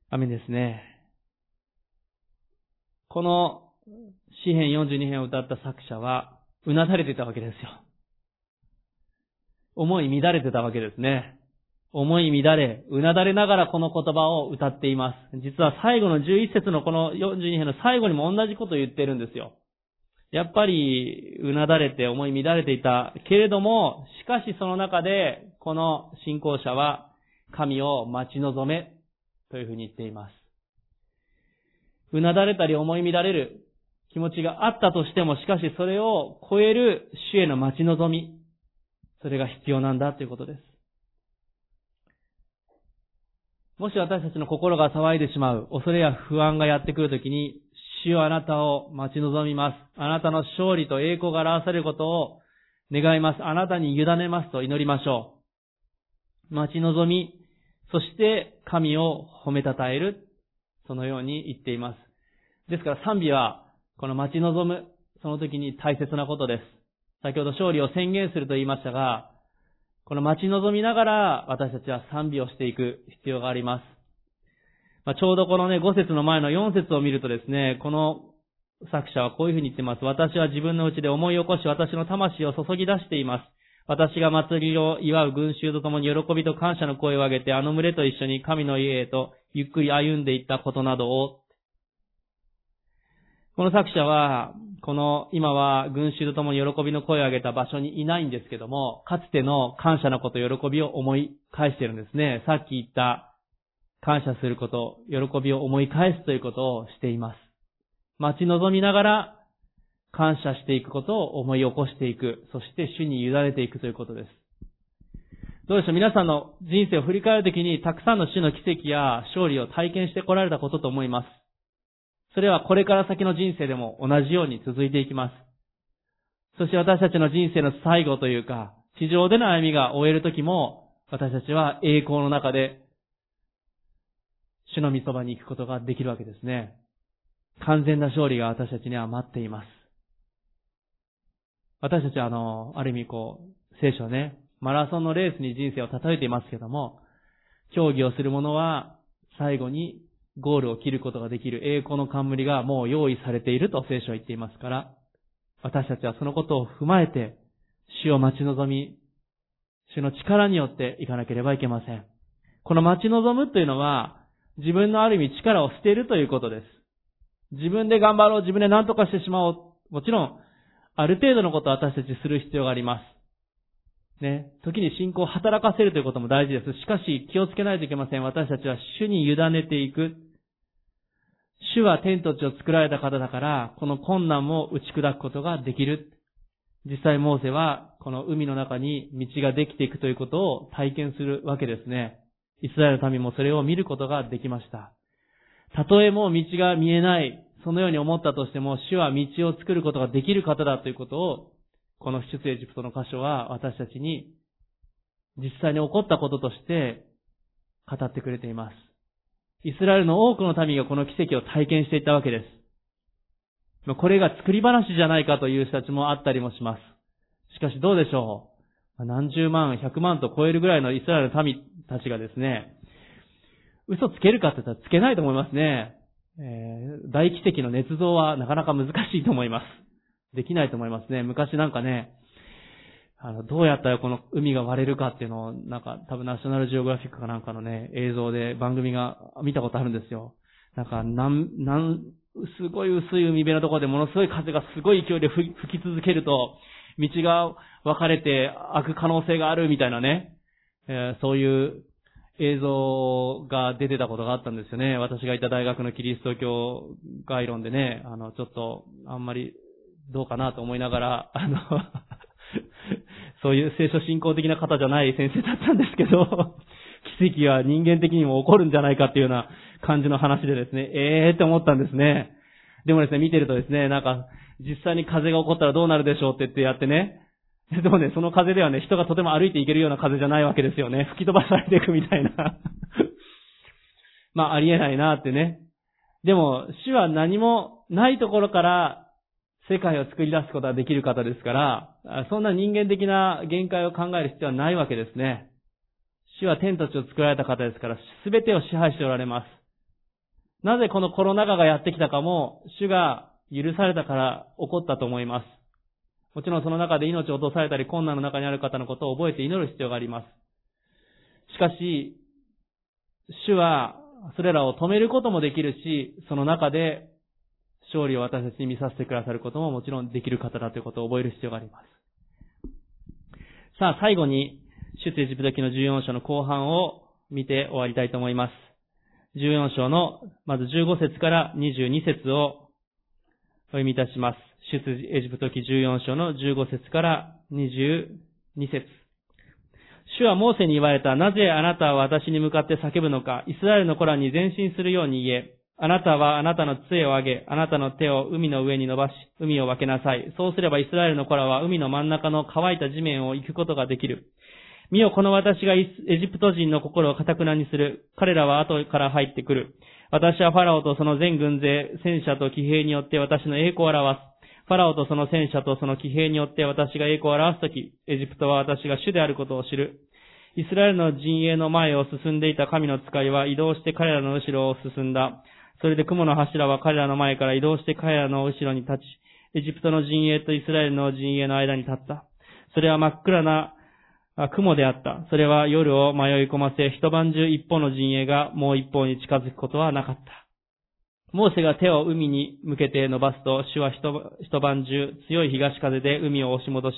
A: アメですね。この詩編42編を歌った作者は、うなだれていたわけですよ。思い乱れてたわけですね。思い乱れ、うなだれながらこの言葉を歌っています。実は最後の11節のこの42編の最後にも同じことを言ってるんですよ。やっぱり、うなだれて思い乱れていたけれども、しかしその中で、この信仰者は、神を待ち望め、というふうに言っています。うなだれたり思い乱れる。気持ちがあったとしても、しかしそれを超える主への待ち望み、それが必要なんだということです。もし私たちの心が騒いでしまう恐れや不安がやってくるときに、主よあなたを待ち望みます。あなたの勝利と栄光が表されることを願います。あなたに委ねますと祈りましょう。待ち望み、そして神を褒めたたえる。そのように言っています。ですから賛美は、この待ち望む、その時に大切なことです。先ほど勝利を宣言すると言いましたが、この待ち望みながら私たちは賛美をしていく必要があります。まあ、ちょうどこのね、5節の前の4節を見るとですね、この作者はこういうふうに言ってます。私は自分のうちで思い起こし私の魂を注ぎ出しています。私が祭りを祝う群衆と共に喜びと感謝の声を上げて、あの群れと一緒に神の家へとゆっくり歩んでいったことなどを、この作者は、この今は群衆と共に喜びの声を上げた場所にいないんですけども、かつての感謝のこと、喜びを思い返しているんですね。さっき言った感謝すること、喜びを思い返すということをしています。待ち望みながら感謝していくことを思い起こしていく、そして主に委ねていくということです。どうでしょう？皆さんの人生を振り返るときにたくさんの主の奇跡や勝利を体験してこられたことと思います。それはこれから先の人生でも同じように続いていきます。そして私たちの人生の最後というか、地上での歩みが終えるときも、私たちは栄光の中で、主の御そばに行くことができるわけですね。完全な勝利が私たちには待っています。私たちはあの、ある意味こう、聖書ね、マラソンのレースに人生を例えていますけども、競技をする者は最後にゴールを切ることができる栄光の冠がもう用意されていると聖書は言っていますから、私たちはそのことを踏まえて、主を待ち望み、主の力によっていかなければいけません。この待ち望むというのは、自分のある意味力を捨てるということです。自分で頑張ろう、自分で何とかしてしまおう。もちろん、ある程度のことを私たちする必要があります。ね。時に信仰を働かせるということも大事です。しかし、気をつけないといけません。私たちは主に委ねていく。主は天と地を作られた方だから、この困難も打ち砕くことができる。実際モーセは、この海の中に道ができていくということを体験するわけですね。イスラエルの民もそれを見ることができました。たとえもう道が見えない、そのように思ったとしても、主は道を作ることができる方だということを、この出エジプトの箇所は私たちに実際に起こったこととして語ってくれています。イスラエルの多くの民がこの奇跡を体験していったわけです。これが作り話じゃないかという人たちもあったりもします。しかしどうでしょう何十万、百万と超えるぐらいのイスラエルの民たちがですね、嘘つけるかって言ったらつけないと思いますね。えー、大奇跡の捏造はなかなか難しいと思います。できないと思いますね。昔なんかね、あの、どうやったらこの海が割れるかっていうのを、なんか多分ナショナルジオグラフィックかなんかのね、映像で番組が見たことあるんですよ。なんか、なん、なん、すごい薄い海辺のところでものすごい風がすごい勢いで吹き続けると、道が分かれて開く可能性があるみたいなね、えー、そういう映像が出てたことがあったんですよね。私がいた大学のキリスト教概論でね、あの、ちょっと、あんまり、どうかなと思いながら、あの <laughs> そういう聖書信仰的な方じゃない先生だったんですけど、<laughs> 奇跡は人間的にも起こるんじゃないかっていうような感じの話でですね、ええーって思ったんですね。でもですね、見てるとですね、なんか、実際に風が起こったらどうなるでしょうって言ってやってね、でもね、その風ではね、人がとても歩いていけるような風じゃないわけですよね。吹き飛ばされていくみたいな。<laughs> まあ、ありえないなってね。でも、主は何もないところから世界を作り出すことができる方ですから、そんな人間的な限界を考える必要はないわけですね。主は天と地を作られた方ですから、すべてを支配しておられます。なぜこのコロナ禍がやってきたかも、主が許されたから起こったと思います。もちろんその中で命を落とされたり困難の中にある方のことを覚えて祈る必要があります。しかし、主はそれらを止めることもできるし、その中で勝利を私たちに見させてくださることももちろんできる方だということを覚える必要があります。さあ、最後に、出エジプト記の14章の後半を見て終わりたいと思います。14章の、まず15節から22節をお読みいたします。出エジプト記14章の15節から22節主はモーセに言われた。なぜあなたは私に向かって叫ぶのか。イスラエルの子らに前進するように言え。あなたはあなたの杖を上げ、あなたの手を海の上に伸ばし、海を分けなさい。そうすればイスラエルの子らは海の真ん中の乾いた地面を行くことができる。見よ、この私がエジプト人の心を堅くなにする。彼らは後から入ってくる。私はファラオとその全軍勢、戦車と騎兵によって私の栄光を表す。ファラオとその戦車とその騎兵によって私が栄光を表すとき、エジプトは私が主であることを知る。イスラエルの陣営の前を進んでいた神の使いは移動して彼らの後ろを進んだ。それで雲の柱は彼らの前から移動して彼らの後ろに立ち、エジプトの陣営とイスラエルの陣営の間に立った。それは真っ暗な雲であった。それは夜を迷い込ませ、一晩中一方の陣営がもう一方に近づくことはなかった。モーセが手を海に向けて伸ばすと、主は一晩中強い東風で海を押し戻し、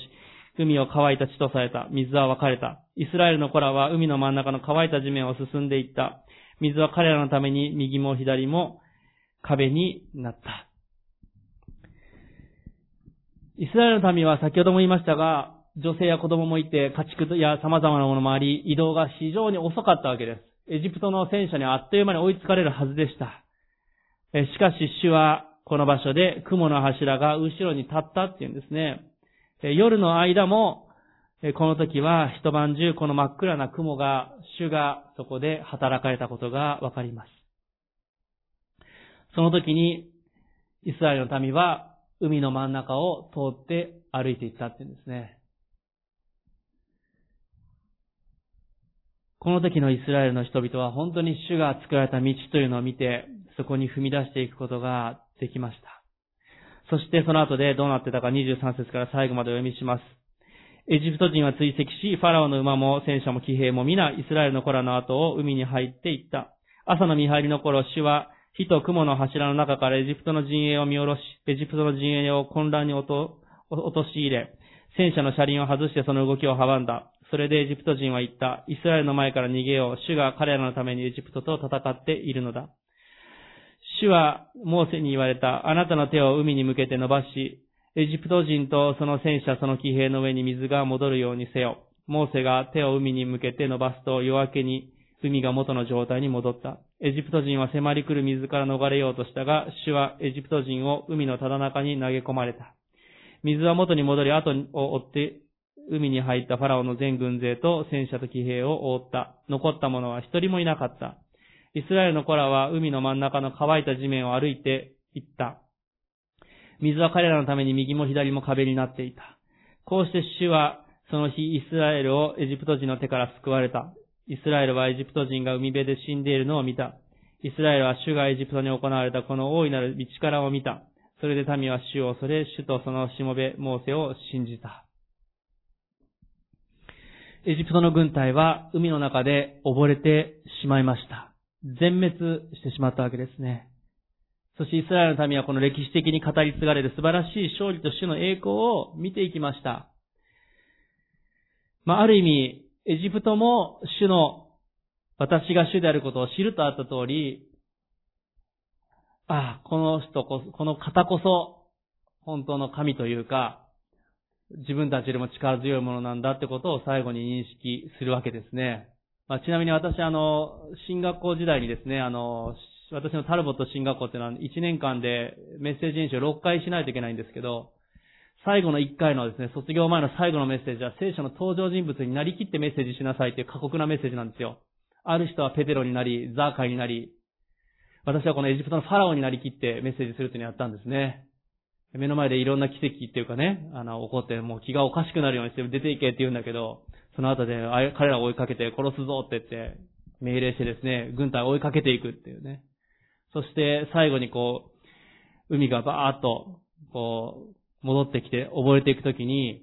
A: 海を乾いた地とされた。水は分かれた。イスラエルの子らは海の真ん中の乾いた地面を進んでいった。水は彼らのために右も左も壁になった。イスラエルの民は先ほども言いましたが、女性や子供もいて、家畜や様々なものもあり、移動が非常に遅かったわけです。エジプトの戦車にあっという間に追いつかれるはずでした。しかし主はこの場所で雲の柱が後ろに立ったっていうんですね。夜の間も、この時は一晩中この真っ暗な雲が、主がそこで働かれたことがわかります。その時に、イスラエルの民は海の真ん中を通って歩いていったっていうんですね。この時のイスラエルの人々は本当に主が作られた道というのを見て、そこに踏み出していくことができました。そしてその後でどうなってたか23節から最後までお読みします。エジプト人は追跡し、ファラオの馬も戦車も騎兵も皆、イスラエルの子らの後を海に入っていった。朝の見張りの頃、主は火と雲の柱の中からエジプトの陣営を見下ろし、エジプトの陣営を混乱に落とし入れ、戦車の車輪を外してその動きを阻んだ。それでエジプト人は言った。イスラエルの前から逃げよう。主が彼らのためにエジプトと戦っているのだ。主はモーセに言われた。あなたの手を海に向けて伸ばし、エジプト人とその戦車、その騎兵の上に水が戻るようにせよ。モーセが手を海に向けて伸ばすと夜明けに海が元の状態に戻った。エジプト人は迫り来る水から逃れようとしたが、主はエジプト人を海のただ中に投げ込まれた。水は元に戻り後を追って海に入ったファラオの全軍勢と戦車と騎兵を覆った。残った者は一人もいなかった。イスラエルの子らは海の真ん中の乾いた地面を歩いて行った。水は彼らのために右も左も壁になっていた。こうして主はその日イスラエルをエジプト人の手から救われた。イスラエルはエジプト人が海辺で死んでいるのを見た。イスラエルは主がエジプトに行われたこの大いなる道からを見た。それで民は主を恐れ、主とそのしもべ、モーセを信じた。エジプトの軍隊は海の中で溺れてしまいました。全滅してしまったわけですね。そしてイスラエルの民はこの歴史的に語り継がれる素晴らしい勝利と主の栄光を見ていきました。まあ、ある意味、エジプトも主の、私が主であることを知るとあった通り、ああ、この人こそ、この方こそ、本当の神というか、自分たちよりも力強いものなんだってことを最後に認識するわけですね。まあ、ちなみに私、あの、進学校時代にですね、あの、私のタルボット進学校っていうのは1年間でメッセージ演習を6回しないといけないんですけど、最後の1回のですね、卒業前の最後のメッセージは聖書の登場人物になりきってメッセージしなさいという過酷なメッセージなんですよ。ある人はペテロになり、ザーカイになり、私はこのエジプトのファラオになりきってメッセージするというのをやったんですね。目の前でいろんな奇跡っていうかね、あの、起こってもう気がおかしくなるようにして出ていけって言うんだけど、その後で彼らを追いかけて殺すぞって言って命令してですね、軍隊を追いかけていくっていうね。そして最後にこう、海がバーっと、こう、戻ってきて溺れていくときに、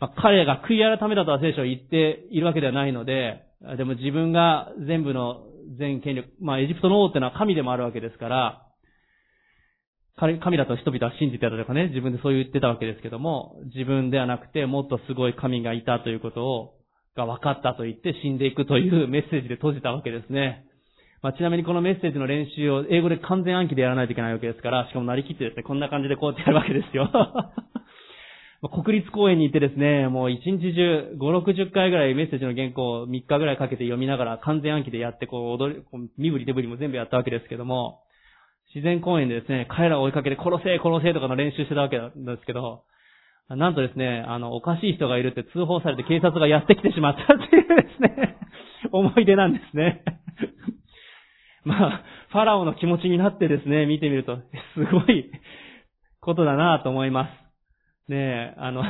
A: まあ、彼が悔い改めたとは聖書を言っているわけではないので、でも自分が全部の全権力、まあエジプトの王ってのは神でもあるわけですから、神だと人々は信じてたとかね、自分でそう言ってたわけですけども、自分ではなくてもっとすごい神がいたということを、が分かったと言って死んでいくというメッセージで閉じたわけですね。まあ、ちなみにこのメッセージの練習を英語で完全暗記でやらないといけないわけですから、しかもなりきってですね、こんな感じでこうやってやるわけですよ。<laughs> 国立公園に行ってですね、もう一日中5、60回ぐらいメッセージの原稿を3日ぐらいかけて読みながら完全暗記でやって、こう踊り、こう身振り手振りも全部やったわけですけども、自然公園でですね、彼らを追いかけて殺せ殺せとかの練習してたわけなんですけど、なんとですね、あの、おかしい人がいるって通報されて警察がやってきてしまったっていうですね、思い出なんですね。<laughs> まあ、ファラオの気持ちになってですね、見てみると、すごいことだなと思います。ねえ、あの、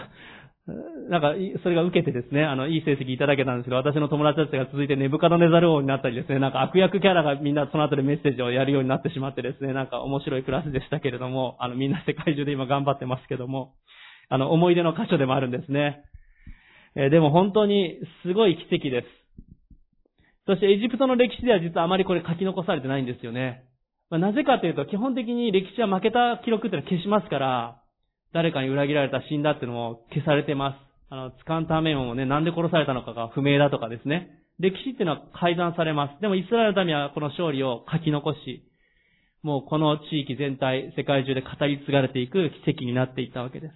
A: なんか、それが受けてですね、あの、いい成績いただけたんですけど、私の友達たちが続いてネブカドネザル王になったりですね、なんか悪役キャラがみんなその後でメッセージをやるようになってしまってですね、なんか面白いクラスでしたけれども、あの、みんな世界中で今頑張ってますけども、あの、思い出の箇所でもあるんですね。えー、でも本当にすごい奇跡です。そしてエジプトの歴史では実はあまりこれ書き残されてないんですよね。まあ、なぜかというと、基本的に歴史は負けた記録っていうのは消しますから、誰かに裏切られた死んだっていうのも消されてます。あの、ツカンターメンもね、なんで殺されたのかが不明だとかですね。歴史っていうのは改ざんされます。でもイスラエルの民はこの勝利を書き残し、もうこの地域全体、世界中で語り継がれていく奇跡になっていったわけです。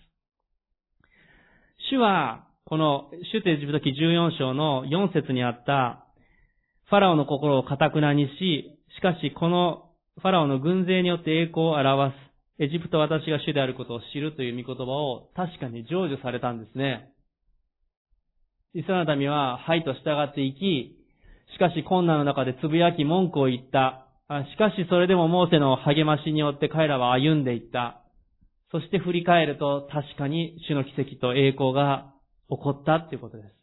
A: 主は、この、主テジプト記14章の4節にあった、ファラオの心を堅くなにし、しかしこのファラオの軍勢によって栄光を表す、エジプト私が主であることを知るという御言葉を確かに成就されたんですね。イスラエル民は、はいと従っていき、しかし困難の中でつぶやき文句を言った。しかしそれでもモーセの励ましによって彼らは歩んでいった。そして振り返ると確かに主の奇跡と栄光が起こったっていうことです。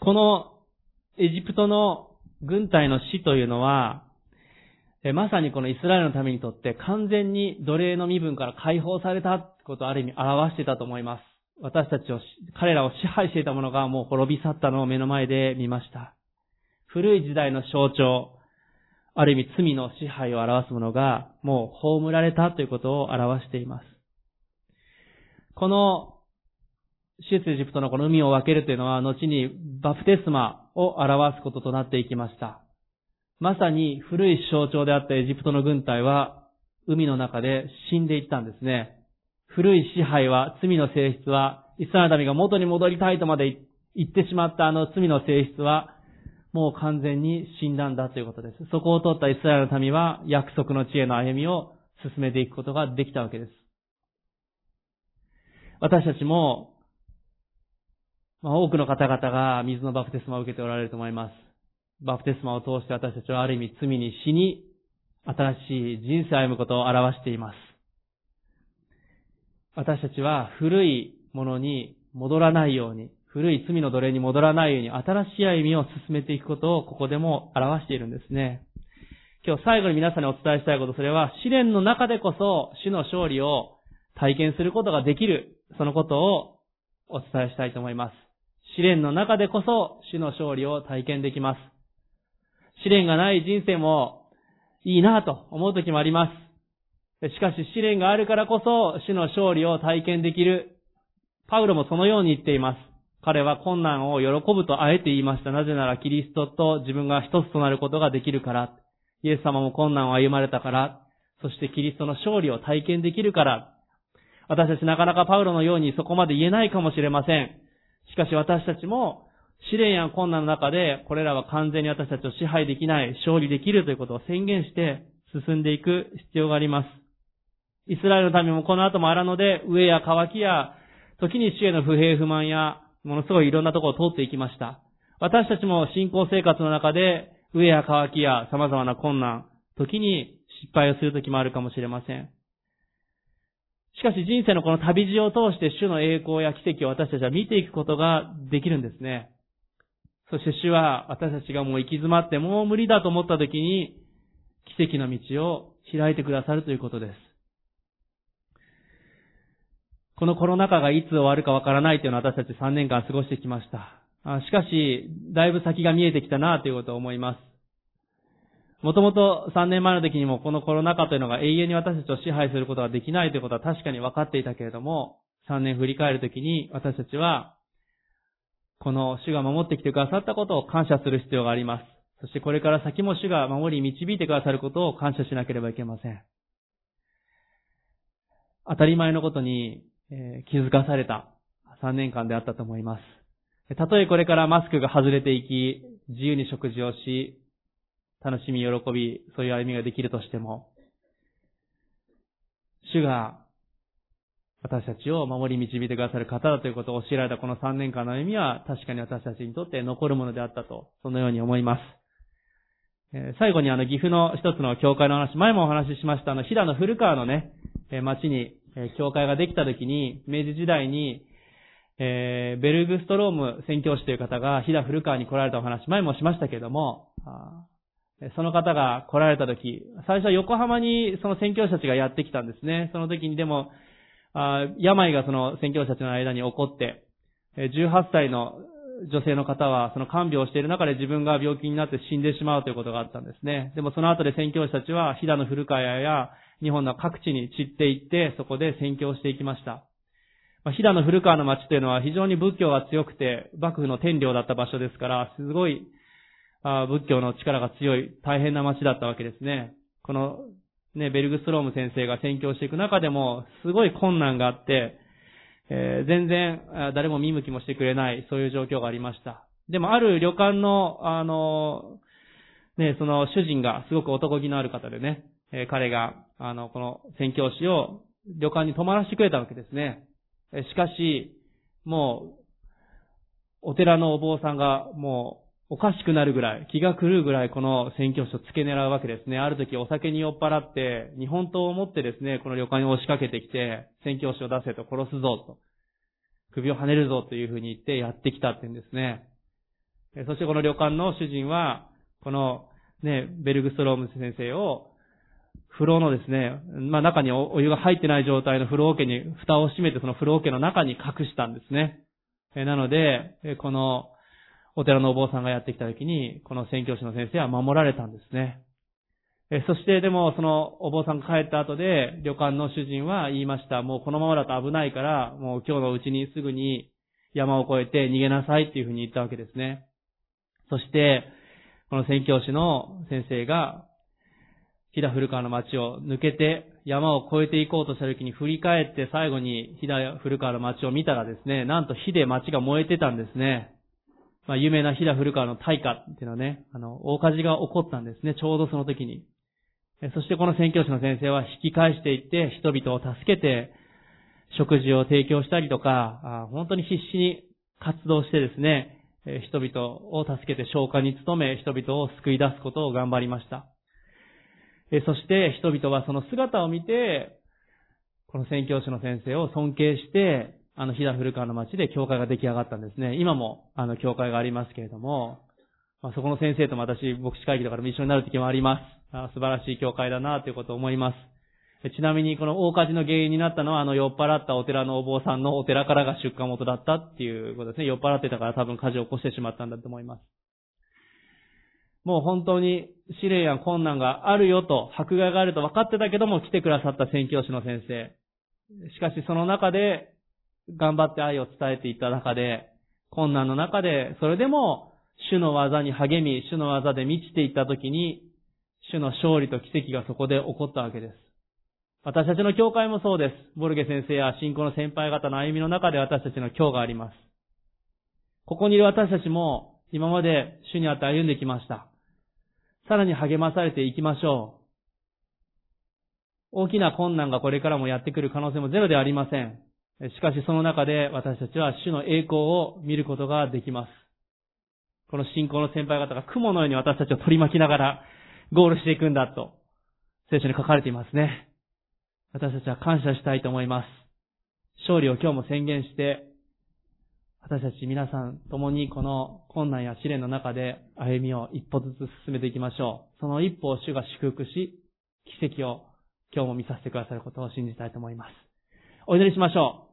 A: このエジプトの軍隊の死というのは、まさにこのイスラエルのためにとって完全に奴隷の身分から解放されたことをある意味表していたと思います。私たちを、彼らを支配していたものがもう滅び去ったのを目の前で見ました。古い時代の象徴、ある意味罪の支配を表すものがもう葬られたということを表しています。この、シュエツエジプトのこの海を分けるというのは、後にバプテスマを表すこととなっていきました。まさに古い象徴であったエジプトの軍隊は、海の中で死んでいったんですね。古い支配は、罪の性質は、イスラエル民が元に戻りたいとまで言ってしまったあの罪の性質は、もう完全に死んだんだということです。そこを通ったイスラエルの民は約束の地への歩みを進めていくことができたわけです。私たちも、まあ、多くの方々が水のバプテスマを受けておられると思います。バプテスマを通して私たちはある意味罪に死に、新しい人生を歩むことを表しています。私たちは古いものに戻らないように、古い罪の奴隷に戻らないように新しい歩みを進めていくことをここでも表しているんですね。今日最後に皆さんにお伝えしたいこと、それは試練の中でこそ主の勝利を体験することができる、そのことをお伝えしたいと思います。試練の中でこそ主の勝利を体験できます。試練がない人生もいいなと思う時もあります。しかし試練があるからこそ主の勝利を体験できる。パウロもそのように言っています。彼は困難を喜ぶとあえて言いました。なぜならキリストと自分が一つとなることができるから。イエス様も困難を歩まれたから。そしてキリストの勝利を体験できるから。私たちなかなかパウロのようにそこまで言えないかもしれません。しかし私たちも試練や困難の中でこれらは完全に私たちを支配できない、勝利できるということを宣言して進んでいく必要があります。イスラエルの民もこの後もあらので、上や渇きや、時に主への不平不満や、ものすごいいろんなところを通っていきました。私たちも信仰生活の中で、上や渇きや様々な困難、時に失敗をする時もあるかもしれません。しかし人生のこの旅路を通して主の栄光や奇跡を私たちは見ていくことができるんですね。そして主は私たちがもう行き詰まってもう無理だと思った時に奇跡の道を開いてくださるということです。このコロナ禍がいつ終わるかわからないというのは私たち3年間過ごしてきました。しかし、だいぶ先が見えてきたなということを思います。もともと3年前の時にもこのコロナ禍というのが永遠に私たちを支配することができないということは確かに分かっていたけれども、3年振り返る時に私たちは、この主が守ってきてくださったことを感謝する必要があります。そしてこれから先も主が守り導いてくださることを感謝しなければいけません。当たり前のことに、気づかされた3年間であったと思います。たとえこれからマスクが外れていき、自由に食事をし、楽しみ、喜び、そういう歩みができるとしても、主が私たちを守り導いてくださる方だということを教えられたこの3年間の歩みは確かに私たちにとって残るものであったと、そのように思います。最後にあの岐阜の一つの教会の話、前もお話ししましたあの、平野古川のね、町に教会ができた時に、明治時代に、えー、ベルグストローム宣教師という方が飛騨古川に来られたお話、前もしましたけれども、その方が来られた時、最初は横浜にその宣教師たちがやってきたんですね。その時にでも、あ病がその宣教師たちの間に起こって、18歳の女性の方はその看病をしている中で自分が病気になって死んでしまうということがあったんですね。でもその後で宣教師たちは飛騨の古川や日本の各地に散っていって、そこで宣教していきました。飛騨の古川の町というのは非常に仏教が強くて、幕府の天領だった場所ですから、すごい仏教の力が強い大変な町だったわけですね。このね、ベルグストローム先生が宣教していく中でも、すごい困難があって、えー、全然誰も見向きもしてくれない、そういう状況がありました。でもある旅館の、あの、ね、その主人がすごく男気のある方でね、えー、彼が、あの、この宣教師を旅館に泊まらせてくれたわけですね。しかし、もう、お寺のお坊さんがもうおかしくなるぐらい、気が狂うぐらいこの宣教師を付け狙うわけですね。ある時お酒に酔っ払って、日本刀を持ってですね、この旅館に押しかけてきて、宣教師を出せと殺すぞと。首を跳ねるぞというふうに言ってやってきたって言うんですね。そしてこの旅館の主人は、このね、ベルグストローム先生を、風呂のですね、まあ中にお湯が入ってない状態の風呂桶に蓋を閉めてその風呂桶の中に隠したんですね。なので、このお寺のお坊さんがやってきた時に、この宣教師の先生は守られたんですね。えそしてでもそのお坊さんが帰った後で旅館の主人は言いました。もうこのままだと危ないから、もう今日のうちにすぐに山を越えて逃げなさいっていうふうに言ったわけですね。そして、この宣教師の先生が、飛騨古川の町を抜けて山を越えていこうとした時に振り返って最後に飛騨古川の町を見たらですね、なんと火で町が燃えてたんですね。まあ、有名な飛騨古川の大火っていうのはね、あの、大火事が起こったんですね、ちょうどその時に。そしてこの宣教師の先生は引き返していって人々を助けて、食事を提供したりとか、本当に必死に活動してですね、人々を助けて消化に努め、人々を救い出すことを頑張りました。そして人々はその姿を見て、この宣教師の先生を尊敬して、あの、飛騨古川の町で教会が出来上がったんですね。今も、あの、教会がありますけれども、まあ、そこの先生とも私、牧師会議とかでも一緒になる時もあります。あ素晴らしい教会だなということを思います。ちなみに、この大火事の原因になったのは、あの、酔っ払ったお寺のお坊さんのお寺からが出荷元だったっていうことですね。酔っ払ってたから多分火事を起こしてしまったんだと思います。もう本当に試練や困難があるよと、迫害があると分かってたけども来てくださった宣教師の先生。しかしその中で頑張って愛を伝えていった中で、困難の中で、それでも主の技に励み、主の技で満ちていった時に、主の勝利と奇跡がそこで起こったわけです。私たちの教会もそうです。ボルゲ先生や信仰の先輩方の歩みの中で私たちの今日があります。ここにいる私たちも今まで主にあって歩んできました。さらに励まされていきましょう。大きな困難がこれからもやってくる可能性もゼロではありません。しかしその中で私たちは主の栄光を見ることができます。この信仰の先輩方が雲のように私たちを取り巻きながらゴールしていくんだと聖書に書かれていますね。私たちは感謝したいと思います。勝利を今日も宣言して、私たち皆さん共にこの困難や試練の中で歩みを一歩ずつ進めていきましょう。その一歩を主が祝福し、奇跡を今日も見させてくださることを信じたいと思います。お祈りしましょう。